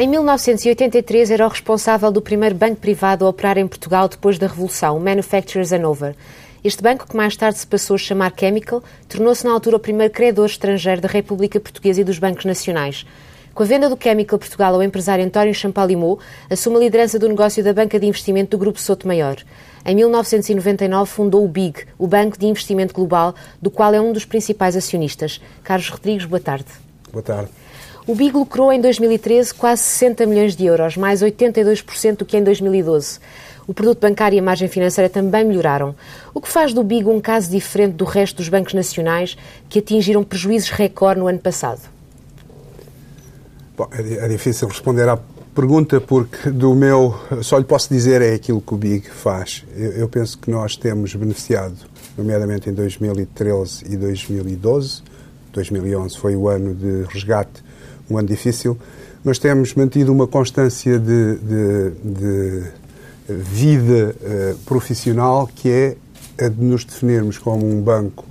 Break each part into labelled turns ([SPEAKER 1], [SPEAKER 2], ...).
[SPEAKER 1] Em 1983 era o responsável do primeiro banco privado a operar em Portugal depois da Revolução, o Manufacturers Hanover. Este banco, que mais tarde se passou a chamar Chemical, tornou-se na altura o primeiro credor estrangeiro da República Portuguesa e dos bancos nacionais. Com a venda do Chemical Portugal ao empresário António Champalimau, assume a liderança do negócio da banca de investimento do Grupo Souto Maior. Em 1999 fundou o BIG, o Banco de Investimento Global, do qual é um dos principais acionistas. Carlos Rodrigues, boa tarde.
[SPEAKER 2] Boa tarde.
[SPEAKER 1] O BIG lucrou em 2013 quase 60 milhões de euros, mais 82% do que em 2012. O produto bancário e a margem financeira também melhoraram. O que faz do BIG um caso diferente do resto dos bancos nacionais que atingiram prejuízos recorde no ano passado?
[SPEAKER 2] Bom, é, é difícil responder à pergunta porque do meu só lhe posso dizer é aquilo que o Big faz. Eu, eu, penso que nós temos beneficiado, nomeadamente em 2013 e 2012. 2011 foi o ano de resgate, um ano difícil, mas temos mantido uma constância de, de, de vida uh, profissional que é a de nos definirmos como um banco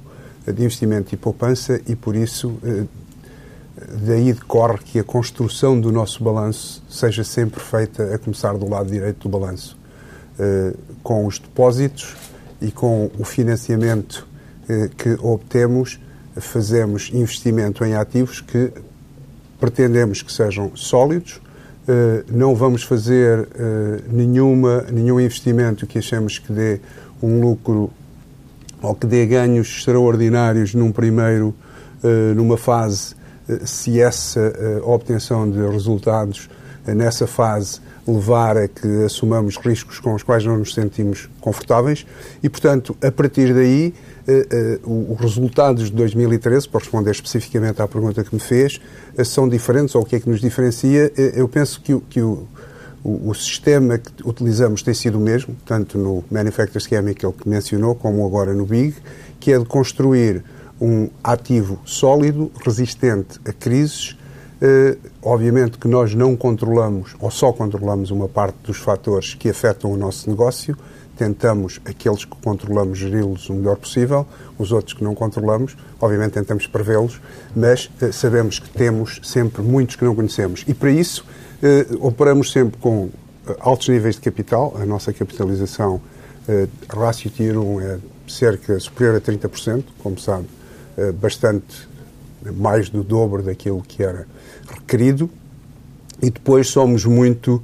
[SPEAKER 2] de investimento e poupança e por isso uh, daí decorre que a construção do nosso balanço seja sempre feita a começar do lado direito do balanço, uh, com os depósitos e com o financiamento que obtemos, fazemos investimento em ativos que pretendemos que sejam sólidos, eh, não vamos fazer eh, nenhuma, nenhum investimento que achemos que dê um lucro ou que dê ganhos extraordinários num primeiro, eh, numa fase, se essa obtenção de resultados nessa fase levar a que assumamos riscos com os quais não nos sentimos confortáveis. E, portanto, a partir daí os resultados de 2013, para responder especificamente à pergunta que me fez, uh, são diferentes, ou o que é que nos diferencia? eu penso que, que o, o, o, sistema que utilizamos tem sido o mesmo, tanto no Manufacturers Chemical que mencionou, como agora no BIG, que é de construir um ativo sólido, resistente a crises. Obviamente que nós não controlamos, ou só controlamos uma parte dos fatores que afetam o nosso negócio, tentamos, aqueles que controlamos, geri-los o melhor possível, os outros que não controlamos, obviamente tentamos prevê-los, mas eh, sabemos que temos sempre muitos que não conhecemos. E para isso eh, operamos sempre com eh, altos níveis de capital, a nossa capitalização, eh, rácio Tier 1 é cerca superior a 30%, como sabe, eh, bastante mais do dobro daquilo que era requerido, e depois somos muito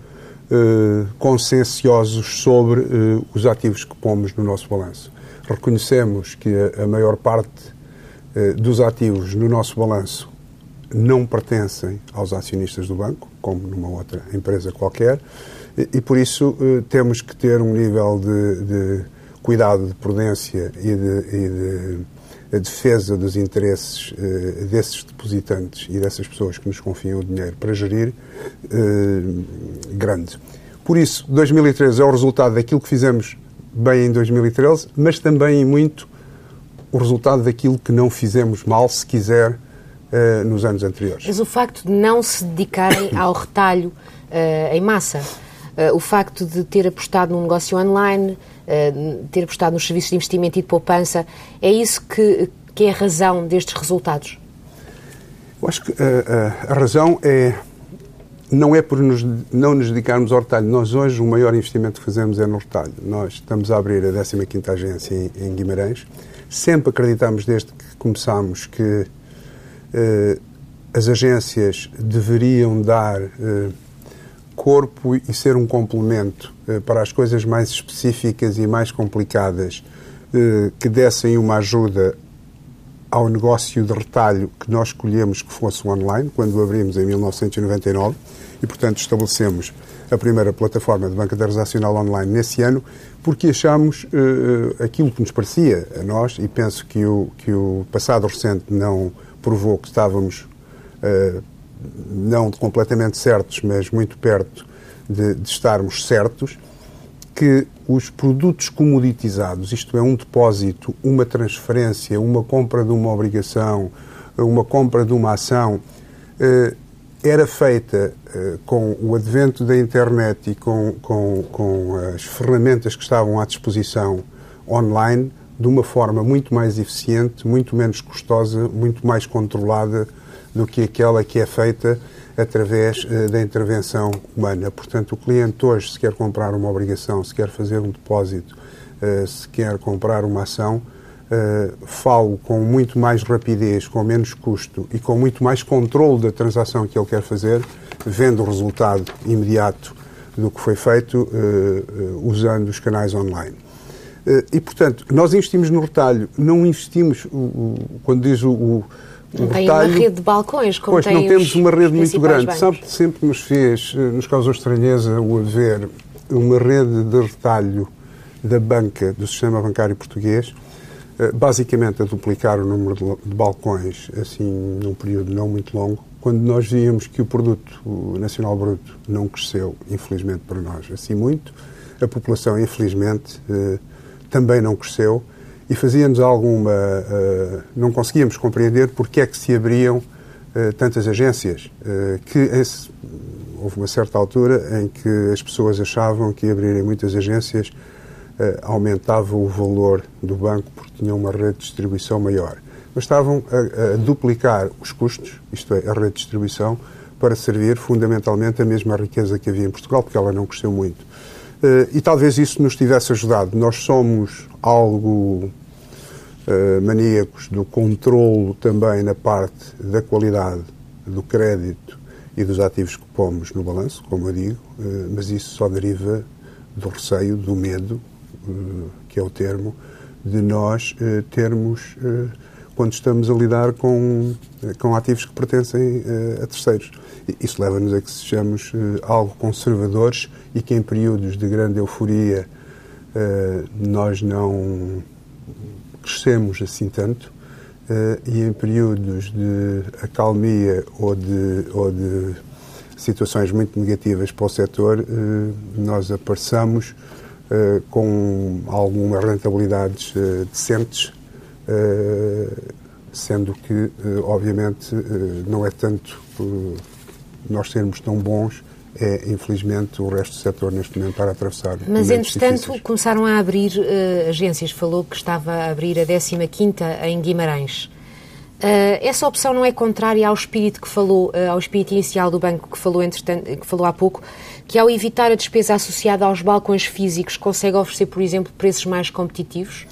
[SPEAKER 2] eh, conscienciosos sobre uh, os ativos que pomos no nosso balanço. Reconhecemos que a, a maior parte uh, dos ativos no nosso balanço não pertencem aos acionistas do banco, como numa outra empresa qualquer, e, e por isso temos que ter um nível de, de cuidado, de prudência e de, e de a defesa dos interesses uh, desses depositantes e dessas pessoas que nos confiam o dinheiro para gerir uh, grande. Por isso, 2013 é o resultado daquilo que fizemos bem em 2013, mas também muito o resultado daquilo que não fizemos mal, se quiser, uh, nos anos anteriores.
[SPEAKER 1] Mas o facto de não se dedicarem ao retalho em massa, o facto de ter apostado num negócio online, eh, ter apostado nos serviços de investimento e de poupança. É isso que, que é a razão destes resultados?
[SPEAKER 2] Eu acho que a, eh, a, eh, razão é não é por nos, não nos dedicarmos ao retalho. Nós hoje o maior investimento que fazemos é no retalho. Nós estamos a abrir a 15ª agência em, em Guimarães. Sempre acreditamos desde que começámos que eh, as agências deveriam dar eh, corpo e ser um complemento eh, para as coisas mais específicas e mais complicadas eh, que dessem uma ajuda ao negócio de retalho que nós escolhemos que fosse online, quando abrimos em 1999, e, portanto, estabelecemos a primeira plataforma de banca transacional online nesse ano, porque achamos uh, aquilo que nos parecia a nós, e penso que o, que o passado recente não provou que estávamos uh, não completamente certos, mas muito perto de, de estarmos certos, que os produtos comoditizados, isto é, um depósito, uma transferência, uma compra de uma obrigação, uma compra de uma ação, eh, era feita eh, com o advento da internet e com, com, com as ferramentas que estavam à disposição online de uma forma muito mais eficiente, muito menos custosa, muito mais controlada do que aquela que é feita através da intervenção humana. Portanto, o cliente hoje, se quer comprar uma obrigação, se quer fazer um depósito, se quer comprar uma ação, falo com muito mais rapidez, com menos custo e com muito mais controle da transação que ele quer fazer, vendo o resultado imediato do que foi feito usando os canais online. E, portanto, nós investimos no retalho, não investimos, quando diz o, o
[SPEAKER 1] não tem uma rede de balcões, como
[SPEAKER 2] pois,
[SPEAKER 1] tem
[SPEAKER 2] não temos uma rede muito grande.
[SPEAKER 1] Bancos.
[SPEAKER 2] Sabe que sempre nos fez, nos causou estranheza o haver uma rede de retalho da banca, do sistema bancário português, basicamente a duplicar o número de balcões, assim, num período não muito longo, quando nós víamos que o produto nacional bruto não cresceu, infelizmente para nós, assim muito, a população, infelizmente, também não cresceu e fazia-nos alguma. Uh, não conseguíamos compreender porque é que se abriam uh, tantas agências. Uh, que esse, houve uma certa altura em que as pessoas achavam que abrirem muitas agências aumentava o valor do banco porque tinham uma rede de distribuição maior. Mas estavam a, a duplicar os custos, isto é, a rede de distribuição, para servir fundamentalmente a mesma riqueza que havia em Portugal, porque ela não cresceu muito. Eh, e talvez isso nos tivesse ajudado. Nós somos algo uh, maníacos do controlo também na parte da qualidade do crédito e dos ativos que pomos no balanço, como eu digo, uh, mas isso só deriva do receio, do medo, uh, que é o termo, de nós termos, quando estamos a lidar com, com ativos que pertencem a terceiros. Isso leva-nos a que sejamos uh, algo conservadores e que em períodos de grande euforia nós não crescemos assim tanto e em períodos de acalmia ou de, ou de situações muito negativas para o setor, nós apareçamos com algumas rentabilidades decentes, sendo que, obviamente, não é tanto nós sermos tão bons é, infelizmente, o resto do setor neste momento para atravessar.
[SPEAKER 1] Mas, entretanto, difíceis. começaram a abrir uh, agências. Falou que estava a abrir a 15ª em Guimarães. Uh, essa opção não é contrária ao espírito que falou, uh, ao espírito inicial do banco que falou, entretanto, que falou há pouco, que ao evitar a despesa associada aos balcões físicos consegue oferecer, por exemplo, preços mais competitivos?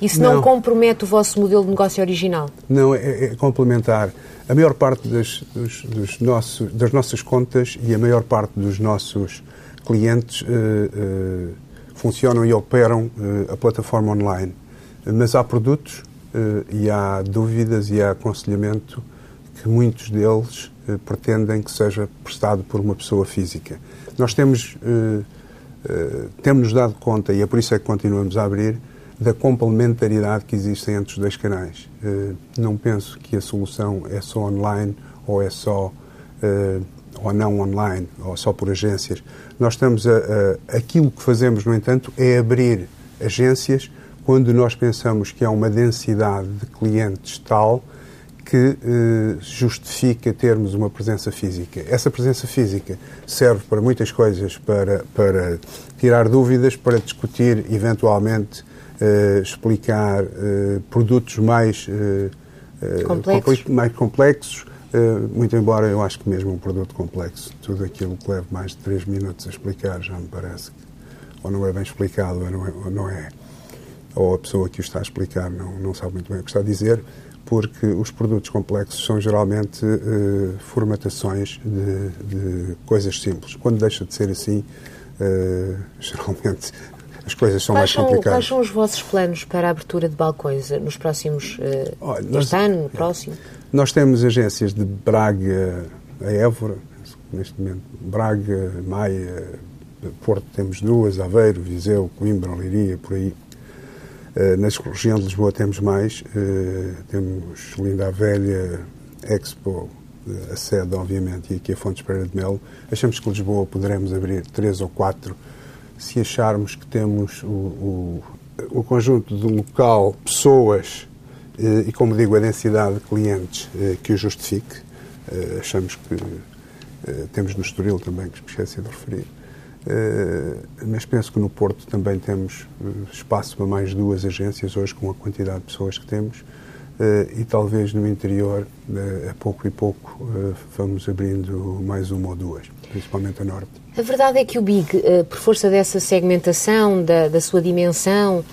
[SPEAKER 1] Isso não, não compromete o vosso modelo de negócio original?
[SPEAKER 2] Não, é, é complementar. A maior parte das, dos, dos nossos, das nossas contas e a maior parte dos nossos clientes uh, uh, funcionam e operam uh, a plataforma online. Mas há produtos e há dúvidas e há aconselhamento que muitos deles pretendem que seja prestado por uma pessoa física. Nós temos, temos nos dado conta, e é por isso é que continuamos a abrir, da complementaridade que existe entre os dois canais. Eh, não penso que a solução é só online ou é só eh, ou não online ou só por agências. Nós estamos a, a aquilo que fazemos, no entanto, é abrir agências quando nós pensamos que há uma densidade de clientes tal que eh, justifica termos uma presença física. Essa presença física serve para muitas coisas, para, para tirar dúvidas, para discutir eventualmente uh, explicar uh, produtos mais,
[SPEAKER 1] uh, complexos.
[SPEAKER 2] mais complexos, muito embora eu acho que mesmo um produto complexo, tudo aquilo que leva mais de 3 minutos a explicar já me parece que ou não é bem explicado ou não é, ou, não é, ou a pessoa que o está a explicar não, não sabe muito bem o que está a dizer, porque os produtos complexos são geralmente formatações de, de, coisas simples. Quando deixa de ser assim, geralmente as coisas são quais mais complicadas. São,
[SPEAKER 1] quais são os vossos planos para a abertura de balcões eh, nos próximos, uh, Olha, este nós, ano, no próximo?
[SPEAKER 2] Nós temos agências de Braga a Évora, neste momento, Braga, Maia, Porto temos duas, Aveiro, Viseu, Coimbra, Leiria, por aí. Uh, na região de Lisboa temos mais, uh, temos Linda a Velha, Expo, a sede, obviamente, e aqui a Fontes Pereira de Melo. Achamos que Lisboa poderemos abrir três ou quatro se acharmos que temos o, o, o conjunto de local, pessoas eh, e, como digo, a densidade de clientes eh, que o justifique. Eh, achamos que temos no Estoril também, que esqueci de referir. mas penso que no Porto também temos espaço para mais duas agências hoje, com a quantidade de pessoas que temos. e talvez no interior, a pouco e pouco, vamos abrindo mais uma ou duas, principalmente a norte.
[SPEAKER 1] A verdade é que o BIG, por força dessa segmentação, da, da sua dimensão,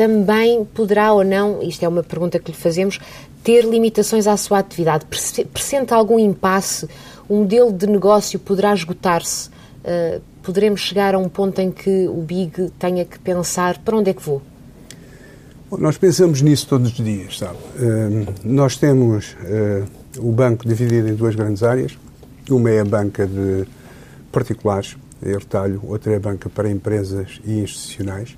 [SPEAKER 1] também poderá ou não, isto é uma pergunta que lhe fazemos, ter limitações à sua atividade? Presente algum impasse? O modelo de negócio poderá esgotar-se? Uh, poderemos chegar a um ponto em que o BIG tenha que pensar para onde é que vou?
[SPEAKER 2] Bom, nós pensamos nisso todos os dias, sabe? Uh, nós temos uh, o banco dividido em duas grandes áreas. Uma é a banca de particulares, é retalho, outra é a banca para empresas e institucionais.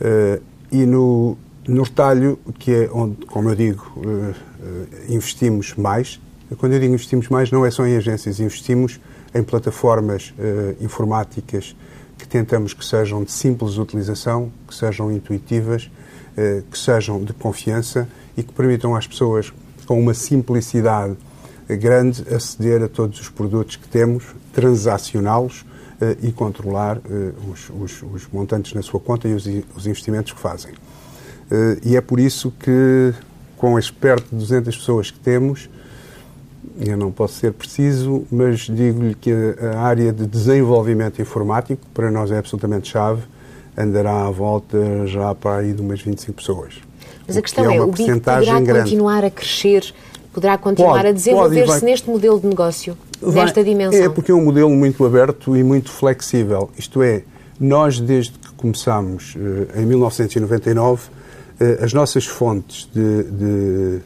[SPEAKER 2] Uh, e no, no retalho, que é onde, como eu digo, uh, investimos mais. Quando eu digo investimos mais, não é só em agências, investimos em plataformas informáticas que tentamos que sejam de simples utilização, que sejam intuitivas, que sejam de confiança e que permitam às pessoas, com uma simplicidade grande, aceder a todos os produtos que temos, transacioná-los e controlar os, os, os, montantes na sua conta e os, os investimentos que fazem. Eh, e é por isso que, com as perto de 200 pessoas que temos, eu não posso ser preciso, mas digo-lhe que a área de desenvolvimento informático, para nós é absolutamente chave, andará à volta já para aí de umas 25 pessoas.
[SPEAKER 1] Mas a questão é, é o BIC poderá grande. continuar a crescer, poderá continuar pode, a desenvolver-se neste modelo de negócio, vai, nesta dimensão?
[SPEAKER 2] É porque é um modelo muito aberto e muito flexível. Isto é, nós desde que começámos eh, em 1999 eh, as nossas fontes de, de,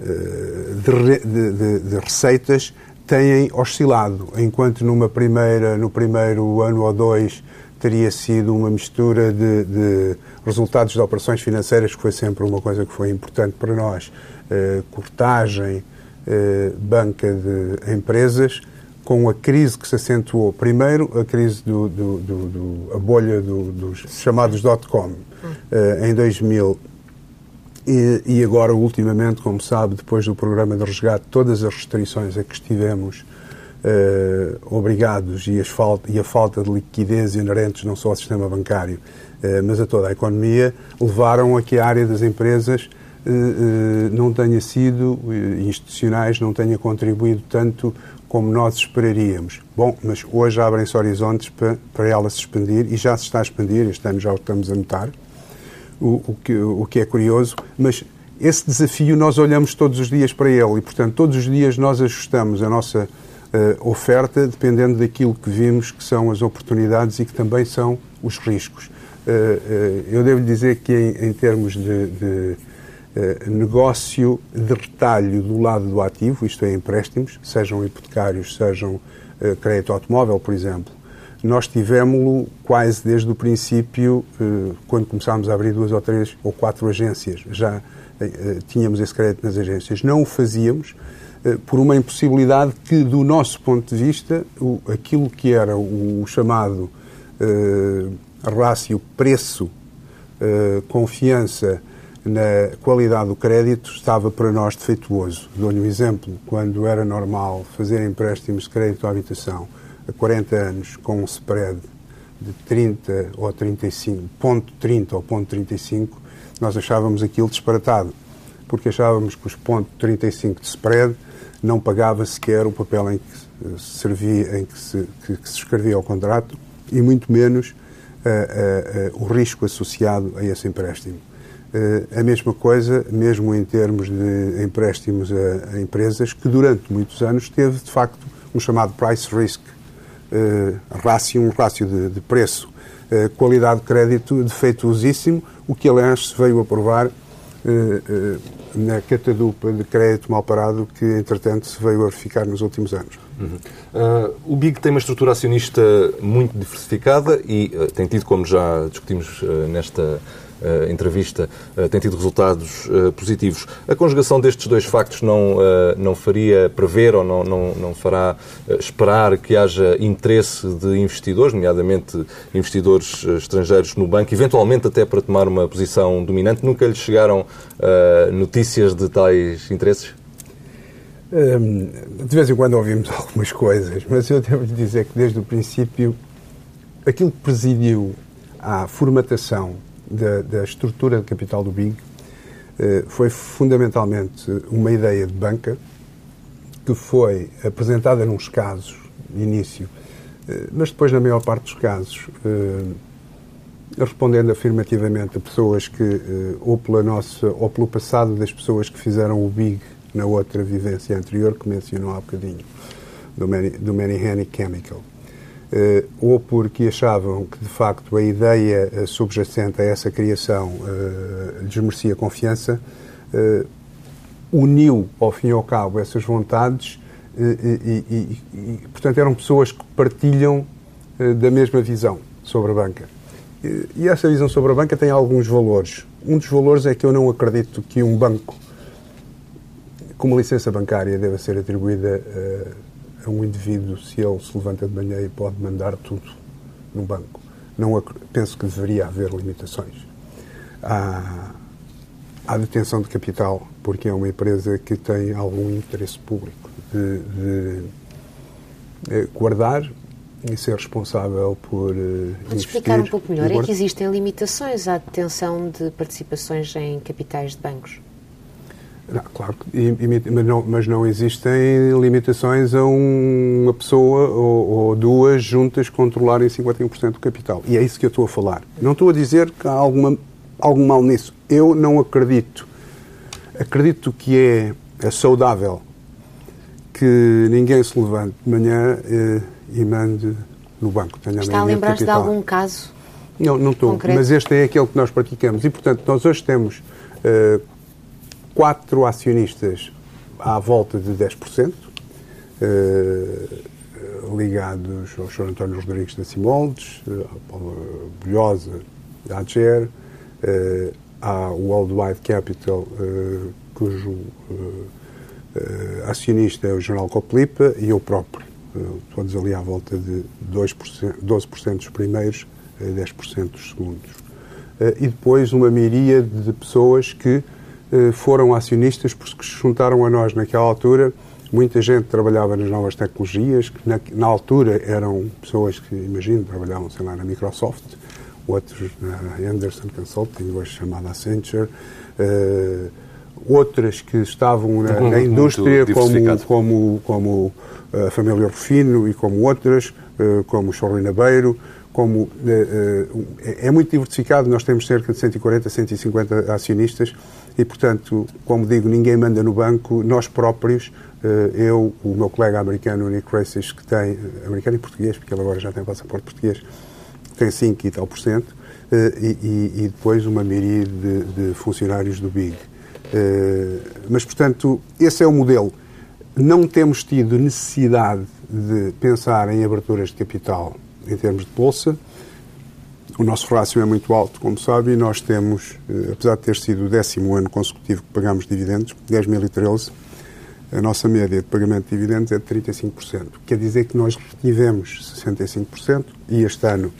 [SPEAKER 2] eh, de, de, receitas têm oscilado, enquanto numa primeira, no primeiro ano ou dois teria sido uma mistura de, resultados de operações financeiras, que foi sempre uma coisa que foi importante para nós, cortagem, banca de empresas, com a crise que se acentuou. Primeiro, a crise do, do, do, do a bolha dos chamados dot-com uh, em 2000. E, e, agora, ultimamente, como sabe, depois do programa de resgate, todas as restrições a que estivemos uh, obrigados e, falta, e, a falta de liquidez inerentes não só ao sistema bancário, uh, mas a toda a economia, levaram a que a área das empresas não tenha sido, institucionais, não tenha contribuído tanto como nós esperaríamos. Bom, mas hoje abrem-se horizontes para, para ela se expandir e já se está a expandir, este ano já o estamos a notar, o, o, que, o que é curioso, mas esse desafio nós olhamos todos os dias para ele e, portanto, todos os dias nós ajustamos a nossa uh, oferta dependendo daquilo que vimos que são as oportunidades e que também são os riscos. Uh, uh, eu devo dizer que, em, em termos de, de eh, negócio de retalho do lado do ativo, isto é, empréstimos, sejam hipotecários, sejam uh, crédito automóvel, por exemplo. Nós tivemos-lo quase desde o princípio, uh, quando começámos a abrir duas ou três ou quatro agências. Já tínhamos esse crédito nas agências. Não o fazíamos por uma impossibilidade que, do nosso ponto de vista, aquilo que era o chamado rácio preço-confiança na qualidade do crédito estava para nós defeituoso. Dou-lhe um exemplo. Quando era normal fazer empréstimos de crédito à habitação a 40 anos com um spread de 30 ou 35, ponto 30 ou ponto 35, nós achávamos aquilo disparatado, porque achávamos que os ponto 35 de spread não pagava sequer o papel em que se servia, em que se, que, que se escrevia o contrato e muito menos uh, uh, uh, o risco associado a esse empréstimo. Eh, a mesma coisa, mesmo em termos de empréstimos a, a, empresas, que durante muitos anos teve, de facto, um chamado price risk, uh, rácio, um rácio de, de preço, uh, qualidade de crédito defeituosíssimo, o que, aliás, se veio a provar uh, na catadupa de crédito mal parado que, entretanto, se veio a verificar nos últimos anos.
[SPEAKER 3] Uhum. o BIG tem uma estrutura acionista muito diversificada e tem tido, como já discutimos nesta uh, entrevista uh, tem tido resultados uh, positivos. A conjugação destes dois factos não, não faria prever ou não, não, não fará esperar que haja interesse de investidores, nomeadamente investidores estrangeiros no banco, eventualmente até para tomar uma posição dominante? Nunca lhes chegaram notícias de tais interesses?
[SPEAKER 2] Hum, de vez em quando ouvimos algumas coisas, mas eu devo dizer que desde o princípio aquilo que presidiu à formatação da, da estrutura de capital do BIG foi fundamentalmente uma ideia de banca que foi apresentada nos casos, de início, mas depois, na maior parte dos casos, respondendo afirmativamente a pessoas que, ou, pela nossa, ou pelo passado das pessoas que fizeram o BIG na outra vivência anterior que mencionou há bocadinho, do, Many, do Manny Chemical. Uh, ou porque achavam que, de facto, a ideia uh, subjacente a essa criação uh, lhes merecia confiança, uniu, ao fim e ao cabo, essas vontades e, e, e, portanto, eram pessoas que partilham da mesma visão sobre a banca. E essa visão sobre a banca tem alguns valores. Um dos valores é que eu não acredito que um banco com uma licença bancária deva ser atribuída a um indivíduo se ele se levanta de manhã e pode mandar tudo no banco. Não penso que deveria haver limitações. Há, há detenção de capital, porque é uma empresa que tem algum interesse público de, de eh, guardar e ser responsável por uh,
[SPEAKER 1] Pode explicar um pouco melhor? É que existem limitações à detenção de participações em capitais de bancos?
[SPEAKER 2] Não, claro, mas não, mas não existem limitações a uma pessoa ou, ou, duas juntas controlarem 51% do capital. E é isso que eu estou a falar. Não estou a dizer que há alguma, algum mal nisso. Eu não acredito. Acredito que é, é saudável que ninguém se levante de manhã e, eh, e mande no banco.
[SPEAKER 1] Está a lembrar-se de algum caso?
[SPEAKER 2] Não, não estou. Concreto? Mas este é aquele que nós praticamos. E, portanto, nós hoje temos uh, quatro acionistas à volta de 10%, eh, ligados ao Sr. António Rodrigues da Simoldes, eh, à Paula Bulhosa da AGER, eh, à Worldwide Capital, eh, cujo eh, acionista é o Jornal Coplipa, e eu próprio, eh, todos ali à volta de 2%, 12% dos primeiros, 10% dos segundos. e depois uma miríade de pessoas que eh, foram acionistas porque se juntaram a nós naquela altura. Muita gente trabalhava nas novas tecnologias, que na, na altura eram pessoas que, imagino, trabalhavam, sei lá, na Microsoft, outros na Anderson Consulting, hoje chamada Accenture, uh, outras que estavam na, na indústria, como, como, como a família Rufino e como outras, uh, como o Chorlina Beiro, como uh, é muito diversificado, nós temos cerca de 140, 150 acionistas e, portanto, como digo, ninguém manda no banco, nós próprios, eh, eu, o meu colega americano, Nick Races, que tem, eh, americano e português, porque ele agora já tem passaporte português, tem 5 e tal por cento, eh, e, e depois uma miríade de, de, funcionários do BIG. Mas, portanto, esse é o modelo. Não temos tido necessidade de pensar em aberturas de capital em termos de bolsa. O nosso rácio é muito alto, como sabe, e nós temos, eh, apesar de ter sido o décimo ano consecutivo que pagamos dividendos, 2013, a nossa média de pagamento de dividendos é de 35%. Quer dizer que nós retivemos 65% e este ano,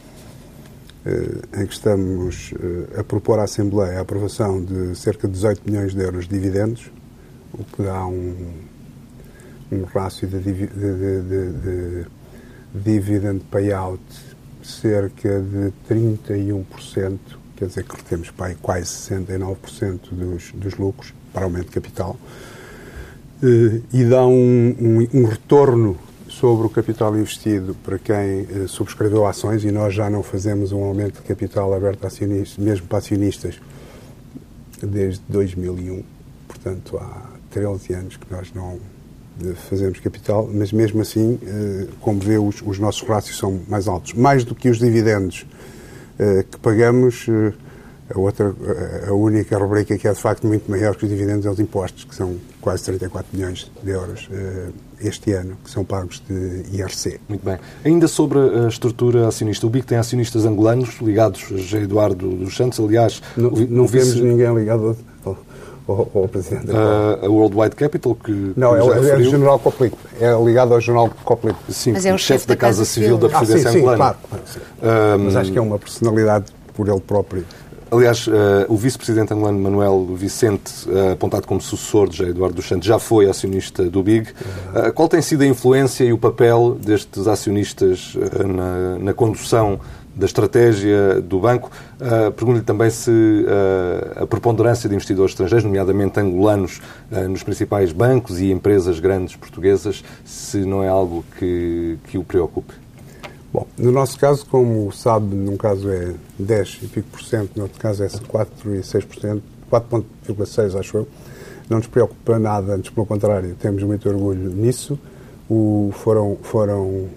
[SPEAKER 2] eh, em que estamos eh, a propor à Assembleia a aprovação de cerca de 18 milhões de euros de dividendos, o que dá um, um rácio de, de, de, de dividend payout cerca de 31%, quer dizer que retemos para quase 69% dos, dos lucros para aumento de capital, eh, e dá um, um, um, retorno sobre o capital investido para quem eh, subscreveu ações, e nós já não fazemos um aumento de capital aberto a acionistas, mesmo para acionistas, desde 2001. Portanto, há 13 anos que nós não fazemos capital, mas mesmo assim, eh, como vê, os, os nossos rácios são mais altos. Mais do que os dividendos eh, que pagamos, eh, a, outra, a única rubrica que é de facto muito maior que os dividendos é os impostos, que são quase 34 milhões de euros este ano, que são pagos de IRC.
[SPEAKER 3] Muito bem. Ainda sobre a estrutura acionista, o BIC tem acionistas angolanos ligados a Eduardo dos Santos, aliás...
[SPEAKER 2] Não, não vice... temos ninguém ligado ao ou, Presidente
[SPEAKER 3] da uh, A Worldwide Capital, que.
[SPEAKER 2] Não, é, é o General Coplic. É ligado ao General Coplic.
[SPEAKER 3] Sim, Mas é o chefe da Casa Civil da Presidência
[SPEAKER 2] ah, sim, sim, claro. Um, Mas acho que é uma personalidade por ele próprio.
[SPEAKER 3] Aliás, uh, o vice-presidente angolano Manuel Vicente, uh, apontado como sucessor de José Eduardo dos Santos, já foi acionista do BIG. Uh, qual tem sido a influência e o papel destes acionistas na, na, condução da estratégia do banco. Uh, Pergunto-lhe também se uh, a preponderância de investidores estrangeiros, nomeadamente angolanos, uh, nos principais bancos e empresas grandes portuguesas, se não é algo que, que o preocupe.
[SPEAKER 2] Bom, no nosso caso, como sabe, num caso é 10 e pico por cento, no outro caso é 4 e 6%, 4,6 acho eu, não nos preocupa nada, antes pelo contrário, temos muito orgulho nisso. O, foram foram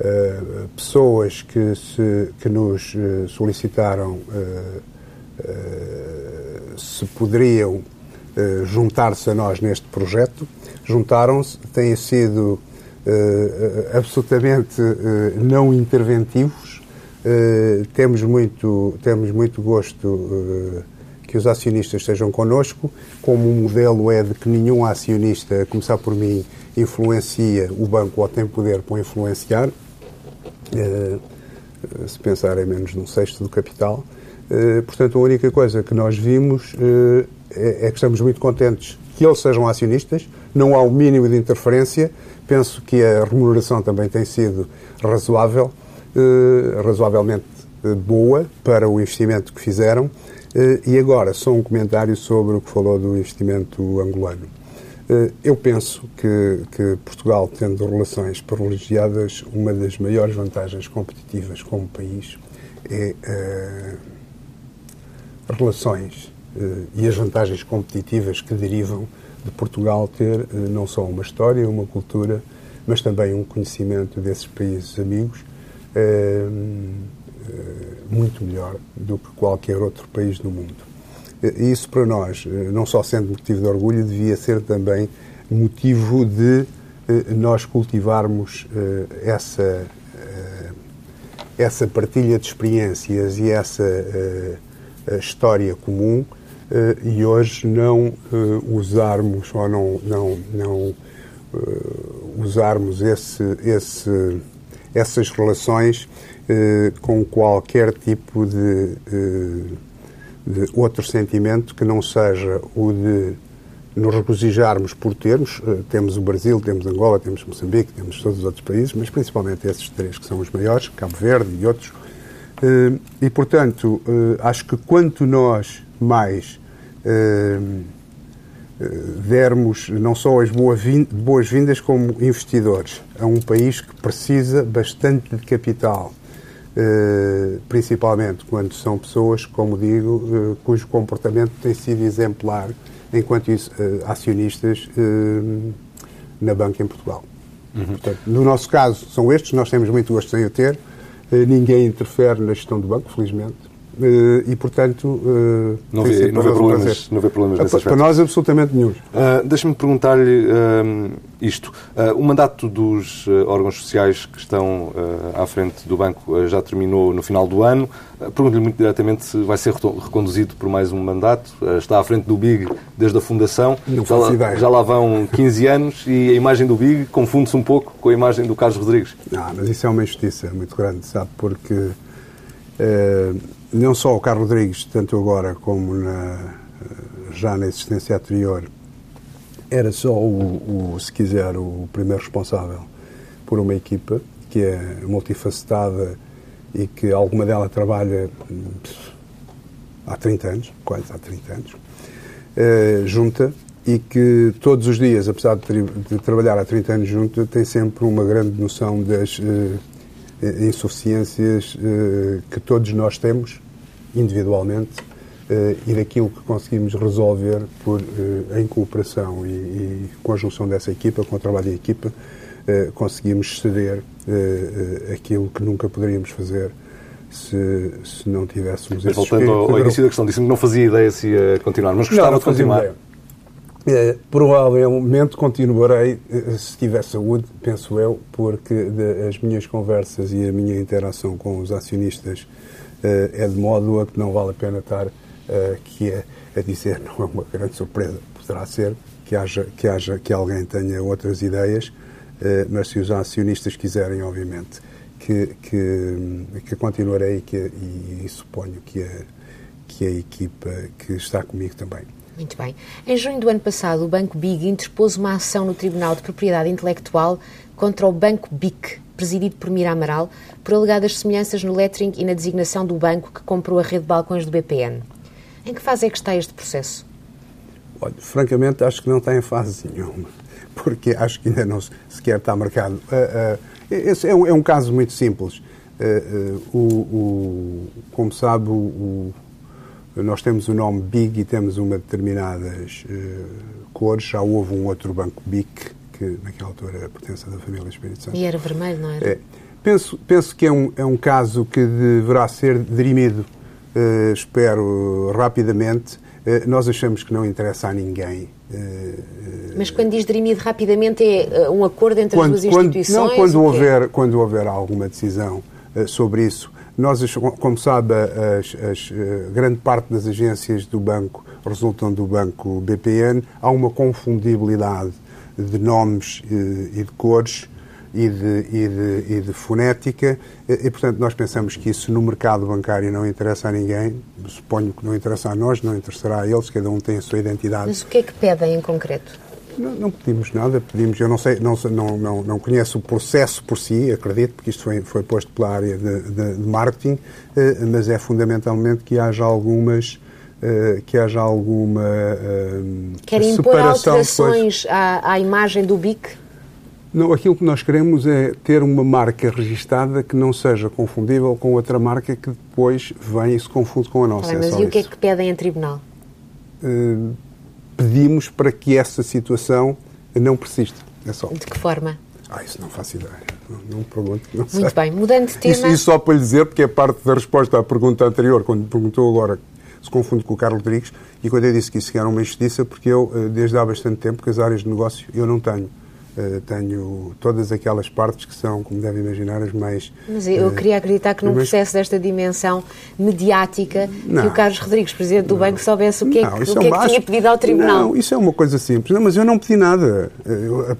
[SPEAKER 2] uh, pessoas que, se, que nos uh, solicitaram uh, se poderiam juntar-se a nós neste projeto. Juntaram-se, têm sido absolutamente não interventivos. temos, muito, temos muito gosto que os acionistas estejam connosco, como o modelo é de que nenhum acionista, a começar por mim, influencia o banco ou tem poder para influenciar, eh, se pensar em menos de um sexto do capital. Eh, portanto, a única coisa que nós vimos eh, é, é que estamos muito contentes que eles sejam acionistas, não há o mínimo de interferência, penso que a remuneração também tem sido razoável, razoavelmente boa para o investimento que fizeram eh, e agora, só um comentário sobre o que falou do investimento angolano. Eh, eu penso que, que, Portugal, tendo relações privilegiadas, uma das maiores vantagens competitivas como país é uh, relações uh, e as vantagens competitivas que derivam de Portugal ter uh, não só uma história, uma cultura, mas também um conhecimento desses países amigos muito melhor do que qualquer outro país do mundo. Isso para nós, eh, não só sendo motivo de orgulho, devia ser também motivo de eh, nós cultivarmos essa, essa partilha de experiências e essa história comum e hoje não usarmos ou não, não, não usarmos esse, esse, essas relações eh, com qualquer tipo de, eh, de, outro sentimento que não seja o de nos regozijarmos por termos. Eh, temos o Brasil, temos Angola, temos Moçambique, temos todos os outros países, mas principalmente esses três que são os maiores, Cabo Verde e outros. E, portanto, acho que quanto nós mais dermos não só as boas-vindas como investidores a um país que precisa bastante de capital eh, principalmente quando são pessoas, como digo, eh, cujo comportamento tem sido exemplar enquanto isso, eh, acionistas na banca em Portugal. Uhum. Portanto, no nosso caso, são estes, nós temos muito gosto em o ter, ninguém interfere na gestão do banco, felizmente. Uh, e, portanto, uh,
[SPEAKER 3] não, vê, não, vê problemas, não vê problemas nesse
[SPEAKER 2] aspecto. Para nós, absolutamente nenhum.
[SPEAKER 3] Uh, Deixe-me perguntar-lhe isto. o mandato dos órgãos sociais que estão à frente do banco já terminou no final do ano. Pergunto-lhe muito diretamente se vai ser reconduzido por mais um mandato. está à frente do BIG desde a fundação.
[SPEAKER 2] Não
[SPEAKER 3] já,
[SPEAKER 2] ideia.
[SPEAKER 3] já lá vão 15 anos e a imagem do BIG confunde-se um pouco com a imagem do Carlos Rodrigues.
[SPEAKER 2] Não, mas isso é uma injustiça muito grande, sabe? Porque não só o Carlos Rodrigues, tanto agora como na, já na existência anterior, era só o, o, se quiser, o primeiro responsável por uma equipa que é multifacetada e que alguma dela trabalha há 30 anos, quase há 30 anos, eh, junta e que todos os dias, apesar de, de, trabalhar há 30 anos junta, tem sempre uma grande noção das eh, insuficiências eh, que todos nós temos individualmente e daquilo que conseguimos resolver por, uh, em cooperação e, e, conjunção dessa equipa, com o trabalho da equipa, uh, conseguimos ceder aquilo que nunca poderíamos fazer se, se não tivéssemos
[SPEAKER 3] Mas voltando ao, ao início da questão, disse-me que não fazia ideia se ia continuar, mas gostava não, de continuar.
[SPEAKER 2] É, provavelmente continuarei se tiver saúde, penso eu, porque de, as minhas conversas e a minha interação com os acionistas eh, é de modo a que não vale a pena estar aqui a, a dizer, não é uma grande surpresa, poderá ser que haja, que haja que alguém tenha outras ideias, eh, mas se os acionistas quiserem, obviamente, que, que, que continuarei que, e, e suponho que a, que a equipa que está comigo também.
[SPEAKER 1] Muito bem. Em junho do ano passado, o Banco BIG interpôs uma ação no Tribunal de Propriedade Intelectual contra o Banco BIC, presidido por Mira Amaral, por alegadas semelhanças no lettering e na designação do banco que comprou a rede de balcões do BPN. Em que fase é que está este processo?
[SPEAKER 2] Olha, francamente, acho que não está em fase nenhuma, porque acho que ainda não sequer está marcado. Uh, uh, esse é um, é um, caso muito simples. Uh, o, o, como sabe, o, nós temos o nome BIG e temos uma determinadas cores. Já houve um outro banco BIC, que naquela altura pertence da família Espírito Santo.
[SPEAKER 1] E era vermelho, não era? É.
[SPEAKER 2] Penso, penso que é um, é um caso que deverá ser dirimido, espero, rapidamente eh, nós achamos que não interessa a ninguém. Eh,
[SPEAKER 1] Mas quando diz dirimido rapidamente é eh, um acordo entre quando, as duas instituições?
[SPEAKER 2] Não, quando houver, quando houver alguma decisão sobre isso. Nós, como sabe, as, as, grande parte das agências do banco resultam do banco BPN. Há uma confundibilidade de nomes e de cores e de, e de, e de fonética, e, e, portanto nós pensamos que isso no mercado bancário não interessa a ninguém, suponho que não interessa a nós, não interessará a eles, cada um tem a sua identidade.
[SPEAKER 1] Mas o que é que pedem em concreto?
[SPEAKER 2] Não, não pedimos nada, pedimos, eu não sei, não, não, não, não conheço o processo por si, acredito, porque isto foi, foi posto pela área de, de, de marketing, eh, mas é fundamentalmente que haja algumas Uh, que haja alguma uh,
[SPEAKER 1] Querem impor alterações à, à, imagem do BIC?
[SPEAKER 2] Não, aquilo que nós queremos é ter uma marca registada que não seja confundível com outra marca que depois vem e se confunde com a nossa.
[SPEAKER 1] Tá bem, mas
[SPEAKER 2] é
[SPEAKER 1] e o que é que pedem em tribunal?
[SPEAKER 2] Uh, pedimos para que essa situação não persista. É só.
[SPEAKER 1] De que forma?
[SPEAKER 2] Ah, isso não faço ideia. Não, não pergunto. Não
[SPEAKER 1] Muito
[SPEAKER 2] sei.
[SPEAKER 1] bem, mudando de tema.
[SPEAKER 2] Isso, isso, só para lhe dizer, porque é parte da resposta à pergunta anterior, quando perguntou agora se confunde com o Carlos Rodrigues, e quando eu disse que isso era uma injustiça, porque eu, eh, desde há bastante tempo, que as áreas de negócio eu não tenho. Uh, tenho todas aquelas partes que são, como deve imaginar, as mais.
[SPEAKER 1] Mas eu uh, queria acreditar que num processo desta dimensão mediática, não, que o Carlos Rodrigues, presidente do não, banco, soubesse o que, não, é, que, o que, é, que tinha pedido ao Tribunal.
[SPEAKER 2] Não, isso é uma coisa simples. Não, mas eu não pedi nada. Eu,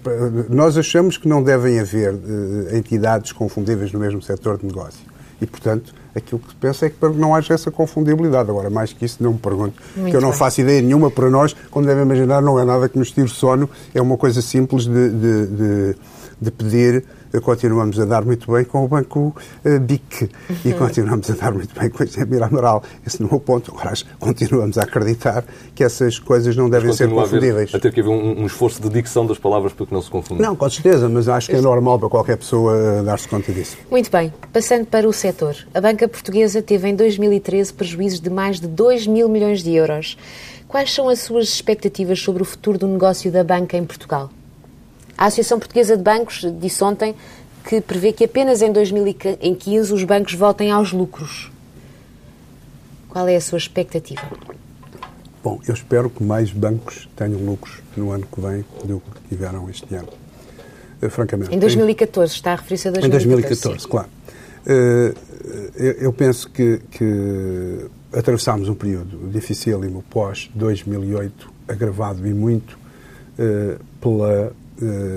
[SPEAKER 2] nós achamos que não devem haver uh, entidades confundíveis no mesmo setor de negócio. E, portanto, aquilo que penso é que não haja essa confundibilidade. Agora, mais que isso, não me pergunto, Muito que eu não bem. faço ideia nenhuma para nós, como devem imaginar, não é nada que nos tire sono, é uma coisa simples de, de, de, de pedir continuamos a dar muito bem com o Banco BIC e uhum. continuamos a dar muito bem com o Emir Amaral. Esse não é o ponto. Agora, continuamos a acreditar que essas coisas não devem ser confundíveis.
[SPEAKER 3] A, a ter que haver um, um, esforço de dicção das palavras para que não se confundam.
[SPEAKER 2] Não, com certeza, mas acho que é normal para qualquer pessoa eh, dar-se conta disso.
[SPEAKER 1] Muito bem. Passando para o setor. A banca portuguesa teve em 2013 prejuízos de mais de 2 mil milhões de euros. Quais são as suas expectativas sobre o futuro do negócio da banca em Portugal? A Associação Portuguesa de Bancos disse ontem que prevê que apenas em 2015 os bancos voltem aos lucros. Qual é a sua expectativa?
[SPEAKER 2] Bom, eu espero que mais bancos tenham lucros no ano que vem do que tiveram este ano. Uh, francamente.
[SPEAKER 1] Em 2014, está a referir-se a 2014.
[SPEAKER 2] Em 2014, sim. claro. Uh, eu penso que, que atravessámos um período dificílimo pós 2008, agravado e muito uh, pela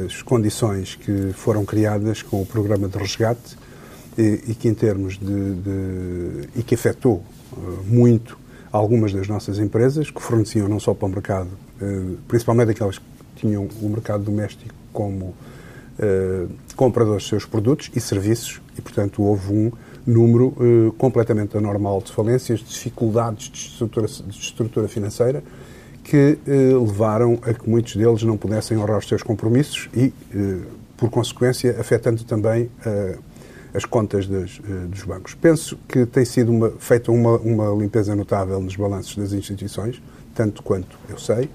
[SPEAKER 2] as condições que foram criadas com o programa de resgate e, e que em termos de, de, e que afetou uh, muito algumas das nossas empresas que forneciam não só para o mercado, uh, principalmente aquelas que tinham o mercado doméstico como uh, compradores seus produtos e serviços e portanto houve um número completamente anormal de falências, de dificuldades de estrutura, de estrutura financeira que eh, levaram a que muitos deles não pudessem honrar os seus compromissos e, eh, por consequência, afetando também eh, as contas dos, bancos. Penso que tem sido uma, feita uma, uma limpeza notável nos balanços das instituições, tanto quanto eu sei.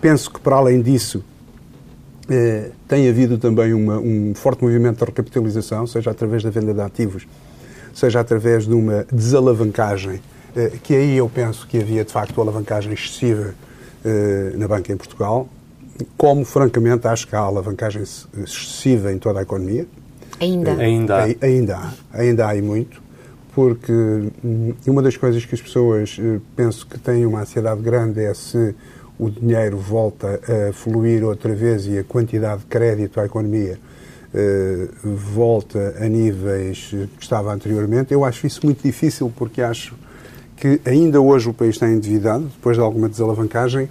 [SPEAKER 2] Penso que, para além disso, eh, tem havido também uma, um forte movimento de recapitalização, seja através da venda de ativos, seja através de uma desalavancagem, eh, que aí eu penso que havia, de facto, alavancagem excessiva na banca em Portugal, como francamente acho que há alavancagem excessiva em toda a economia.
[SPEAKER 1] Ainda?
[SPEAKER 3] Eh, ainda há.
[SPEAKER 2] Ainda há, ainda há e muito, porque hum, uma das coisas que as pessoas eh, penso que têm uma ansiedade grande é se o dinheiro volta a fluir outra vez e a quantidade de crédito à economia volta a níveis que estava anteriormente. Eu acho isso muito difícil porque acho que ainda hoje o país está endividado, depois de alguma desalavancagem,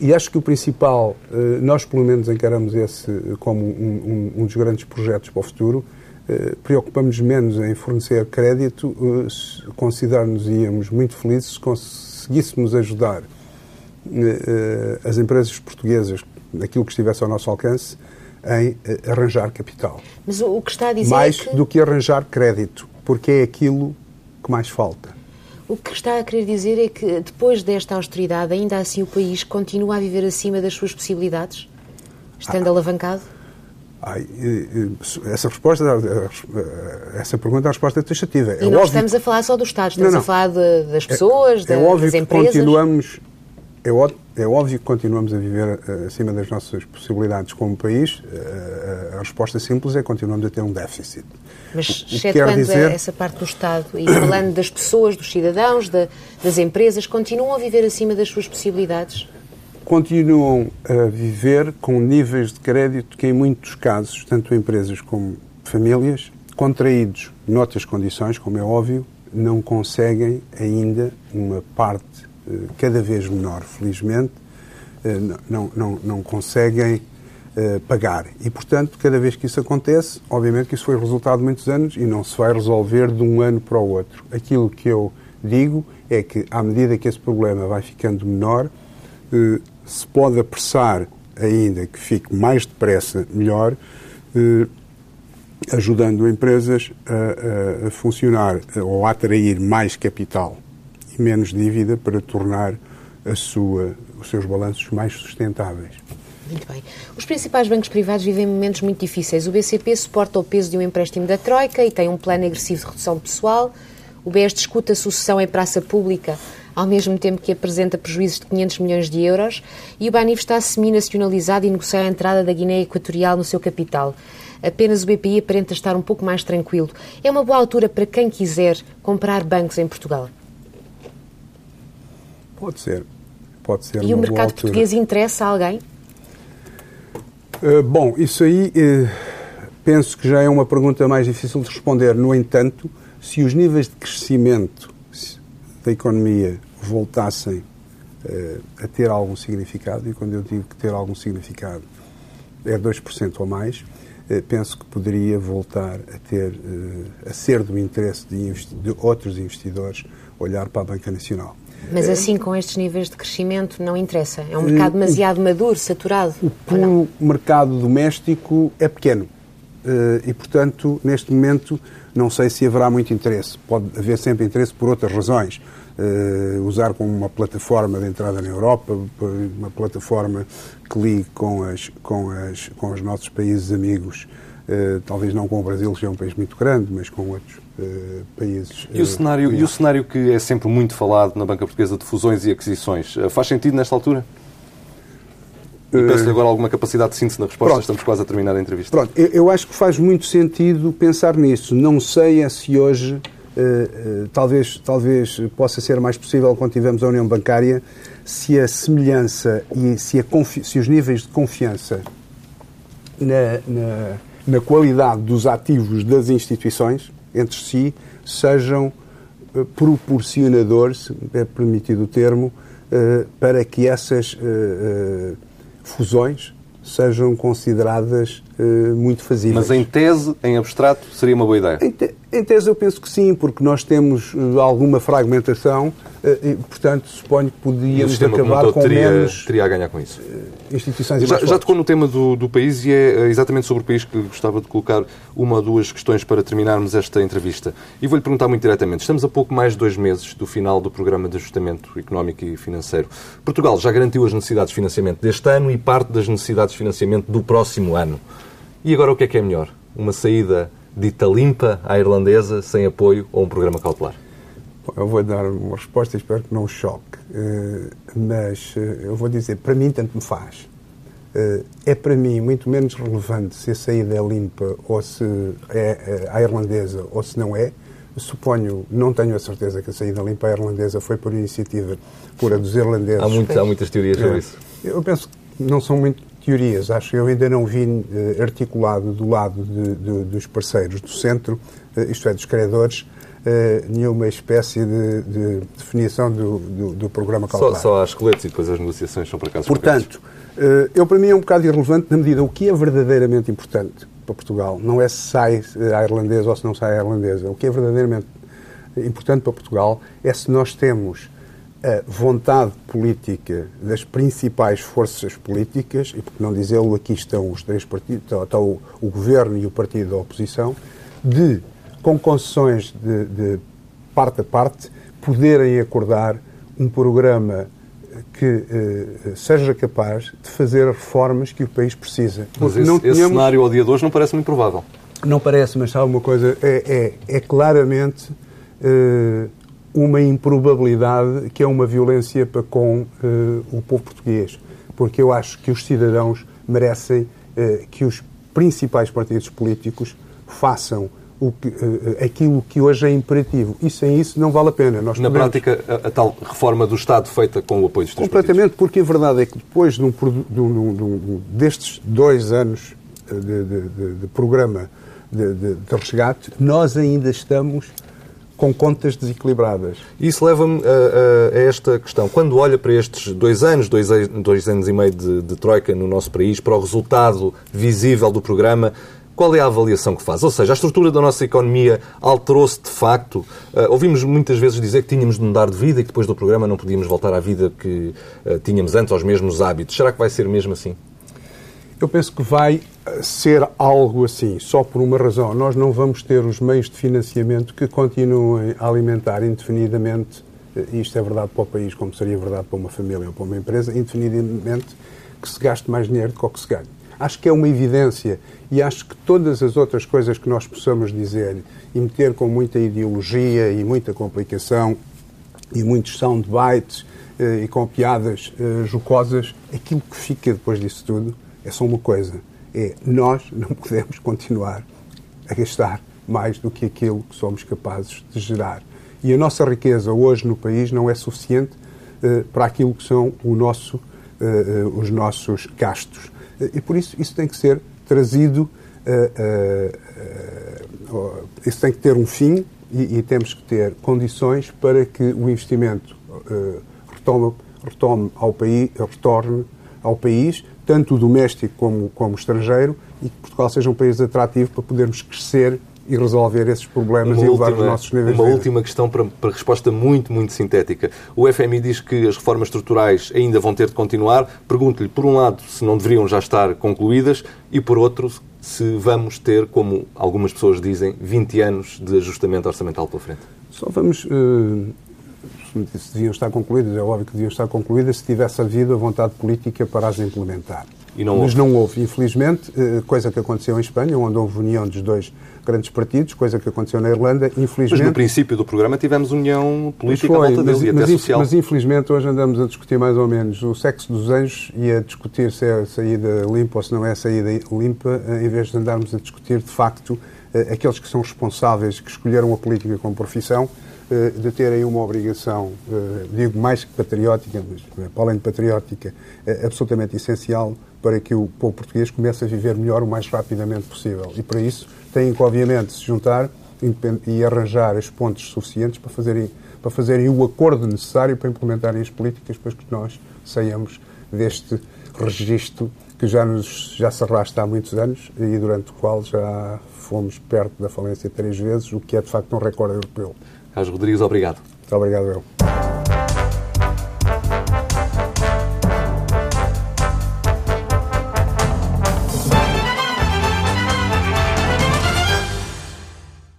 [SPEAKER 2] e acho que o principal, eh, nós pelo menos encaramos esse como um, um, um dos grandes projetos para o futuro, preocupamos menos em fornecer crédito, considerar-nos íamos muito felizes se conseguíssemos ajudar as empresas portuguesas, naquilo que estivesse ao nosso alcance, em arranjar capital.
[SPEAKER 1] Mas o que está a dizer
[SPEAKER 2] Mais
[SPEAKER 1] é que...
[SPEAKER 2] do que arranjar crédito, porque é aquilo que mais falta.
[SPEAKER 1] O que está a querer dizer é que depois desta austeridade, ainda assim o país continua a viver acima das suas possibilidades, estando ah. alavancado?
[SPEAKER 2] Ai, essa resposta, essa pergunta, a resposta é taxativa.
[SPEAKER 1] E é não estamos a falar só do Estado, estamos não, não. a falar de, das pessoas, é, é
[SPEAKER 2] óbvio
[SPEAKER 1] das
[SPEAKER 2] que
[SPEAKER 1] empresas.
[SPEAKER 2] Continuamos, é, é, óbvio que continuamos a viver eh, acima das nossas possibilidades como país. Eh, a resposta simples é que continuamos a ter um déficit.
[SPEAKER 1] Mas excetuando dizer... essa parte do Estado e falando das pessoas, dos cidadãos, das empresas, continuam a viver acima das suas possibilidades?
[SPEAKER 2] continuam a viver com níveis de crédito que, em muitos casos, tanto empresas como famílias, contraídos noutras condições, como é óbvio, não conseguem ainda uma parte eh, cada vez menor, felizmente, eh, não, não, não conseguem eh, pagar. E, portanto, cada vez que isso acontece, obviamente que isso foi resultado de muitos anos e não se vai resolver de um ano para o outro. Aquilo que eu digo é que, à medida que esse problema vai ficando menor, se pode apressar ainda que fique mais depressa, melhor, eh, ajudando empresas a, a, funcionar ou a atrair mais capital e menos dívida para tornar a sua, os seus balanços mais sustentáveis.
[SPEAKER 1] Muito bem. Os principais bancos privados vivem momentos muito difíceis. O BCP suporta o peso de um empréstimo da Troika e tem um plano agressivo de redução pessoal. O BES discute a sucessão em praça pública ao mesmo tempo que apresenta prejuízos de 500 milhões de euros, e o Banif está semi-nacionalizado e negocia a entrada da Guiné Equatorial no seu capital. Apenas o BPI aparenta estar um pouco mais tranquilo. É uma boa altura para quem quiser comprar bancos em Portugal?
[SPEAKER 2] Pode ser. Pode ser.
[SPEAKER 1] E o mercado português interessa a alguém?
[SPEAKER 2] Uh, bom, isso aí uh, penso que já é uma pergunta mais difícil de responder. No entanto, se os níveis de crescimento da economia voltassem uh, a ter algum significado, e quando eu digo que ter algum significado é 2% ou mais, penso que poderia voltar a ter, a ser do interesse de, de, outros investidores olhar para a Banca Nacional.
[SPEAKER 1] Mas assim, com estes níveis de crescimento, não interessa? É um mercado demasiado maduro, saturado?
[SPEAKER 2] O puro mercado doméstico é pequeno. E, portanto, neste momento, não sei se haverá muito interesse. Pode haver sempre interesse por outras razões. Uh, usar como uma plataforma de entrada na Europa, uma plataforma que ligue com, as, com, as, com os nossos países amigos, uh, talvez não com o Brasil, que é um país muito grande, mas com outros uh, países.
[SPEAKER 3] E o, cenário, e o cenário que é sempre muito falado na Banca Portuguesa de fusões e aquisições, faz sentido nesta altura? E peço-lhe agora alguma capacidade de síntese na resposta, Pronto. estamos quase a terminar a entrevista.
[SPEAKER 2] Pronto, eu, eu acho que faz muito sentido pensar nisso. Não sei é se hoje talvez, talvez possa ser mais possível quando tivermos a União Bancária se a semelhança e se, a se os níveis de confiança na, na, na, qualidade dos ativos das instituições entre si sejam uh, proporcionadores, se é permitido o termo, para que essas fusões sejam consideradas muito fazíveis.
[SPEAKER 3] Mas em tese, em abstrato, seria uma boa ideia?
[SPEAKER 2] Em, te, em tese eu penso que sim, porque nós temos alguma fragmentação e, portanto, suponho que podíamos acabar com
[SPEAKER 3] teria,
[SPEAKER 2] menos...
[SPEAKER 3] Teria a ganhar com isso.
[SPEAKER 2] Instituições
[SPEAKER 3] já, já tocou no tema do, do país e é exatamente sobre o país que gostava de colocar uma ou duas questões para terminarmos esta entrevista. E vou-lhe perguntar muito diretamente. Estamos a pouco mais de dois meses do final do Programa de Ajustamento Económico e Financeiro. Portugal já garantiu as necessidades de financiamento deste ano e parte das necessidades de financiamento do próximo ano. E agora o que é que é melhor? Uma saída dita limpa à irlandesa, sem apoio ou um programa cautelar?
[SPEAKER 2] Eu vou dar uma resposta e espero que não choque. Uh, mas uh, eu vou dizer, para mim tanto me faz. Uh, é para mim muito menos relevante se a saída é limpa ou se é à irlandesa ou se não é. Suponho, não tenho a certeza que a saída limpa à irlandesa foi por iniciativa pura dos irlandeses.
[SPEAKER 3] Há, muito, há muitas teorias sobre isso.
[SPEAKER 2] Eu penso que não são muito teorias. Acho que eu ainda não vi articulado do lado de, de, dos parceiros do centro, isto é, dos credores, uh, nenhuma espécie de, de definição do, do, do, programa cautelar.
[SPEAKER 3] Só, só há esqueletos e depois as negociações são para casos
[SPEAKER 2] Portanto, eu para mim é um bocado irrelevante na medida o que é verdadeiramente importante para Portugal não é se sai a irlandesa ou se não sai a irlandesa. O que é verdadeiramente importante para Portugal é se nós temos a vontade política das principais forças políticas, e por não dizê-lo, aqui estão os três partidos, está o, o, governo e o partido da oposição, de, com concessões de, de parte a parte, poderem acordar um programa que eh, seja capaz de fazer reformas que o país precisa.
[SPEAKER 3] Mas esse, não esse cenário ao dia de hoje não parece muito provável.
[SPEAKER 2] Não parece, mas sabe uma coisa, é, é, é claramente eh, uma improbabilidade que é uma violência para com uh, o povo português. Porque eu acho que os cidadãos merecem uh, que os principais partidos políticos façam que, uh, aquilo que hoje é imperativo. E sem isso não vale a pena.
[SPEAKER 3] Nós Na podemos... prática, a, a, tal reforma do Estado feita com o apoio dos três
[SPEAKER 2] Completamente,
[SPEAKER 3] partidos.
[SPEAKER 2] porque a verdade é que depois de um, de um, destes dois anos de, de, de, programa de, resgate, nós ainda estamos com contas desequilibradas.
[SPEAKER 3] Isso leva-me a, a, a, esta questão. Quando olha para estes dois anos, dois, dois anos e meio de, de Troika no nosso país, para o resultado visível do programa, qual é a avaliação que faz? Ou seja, a estrutura da nossa economia alterou-se de facto? Uh, ouvimos muitas vezes dizer que tínhamos de mudar de vida e que depois do programa não podíamos voltar à vida que uh, tínhamos antes, aos mesmos hábitos. Será que vai ser mesmo assim?
[SPEAKER 2] Eu penso que vai ser algo assim, só por uma razão. Nós não vamos ter os meios de financiamento que continuem a alimentar indefinidamente, isto é verdade para o país, como seria verdade para uma família ou para uma empresa, indefinidamente que se gaste mais dinheiro do que o que se ganhe. Acho que é uma evidência e acho que todas as outras coisas que nós possamos dizer e meter com muita ideologia e muita complicação e muitos soundbites eh, e com piadas eh, jocosas, aquilo que fica depois disso tudo é só uma coisa: é nós não podemos continuar a gastar mais do que aquilo que somos capazes de gerar. E a nossa riqueza hoje no país não é suficiente uh, para aquilo que são nosso, os nossos gastos. E por isso isso tem que ser trazido, isso tem que ter um fim e, e, temos que ter condições para que o investimento retome, retome ao país, retorne ao país tanto o doméstico como, como o estrangeiro, e que Portugal seja um país atrativo para podermos crescer e resolver esses problemas
[SPEAKER 3] uma
[SPEAKER 2] e elevar
[SPEAKER 3] última,
[SPEAKER 2] os nossos níveis
[SPEAKER 3] Uma última questão para, para resposta muito, muito sintética. O FMI diz que as reformas estruturais ainda vão ter de continuar. Pergunto-lhe, por um lado, se não deveriam já estar concluídas e, por outro, se vamos ter, como algumas pessoas dizem, 20 anos de ajustamento orçamental pela frente.
[SPEAKER 2] Só vamos uh, se deviam estar concluídas, é óbvio que deviam estar concluídas se tivesse havido a vontade política para as implementar.
[SPEAKER 3] Não
[SPEAKER 2] Mas não houve, infelizmente, eh, coisa que aconteceu em Espanha, onde houve união dos dois grandes partidos, coisa que aconteceu na Irlanda, infelizmente...
[SPEAKER 3] Mas no princípio do programa tivemos união política foi, à volta mas, dele,
[SPEAKER 2] mas,
[SPEAKER 3] e até social.
[SPEAKER 2] Mas infelizmente hoje andamos a discutir mais ou menos o sexo dos anjos e a discutir se é a saída limpa ou se não é a saída limpa, eh, em vez de andarmos a discutir, de facto, eh, aqueles que são responsáveis, que escolheram a política como profissão, de terem uma obrigação, digo mais que patriótica, mas para além de patriótica, absolutamente essencial para que o povo português comece a viver melhor o mais rapidamente possível. E para isso têm que, obviamente, se juntar e arranjar as pontes suficientes para fazerem, para fazerem o acordo necessário para implementarem as políticas para que nós saiamos deste registro que já, nos, já se arrasta há muitos anos e durante o qual já fomos perto da falência três vezes, o que é de facto um recorde europeu.
[SPEAKER 3] Carlos Rodrigues, obrigado.
[SPEAKER 2] Muito obrigado, eu.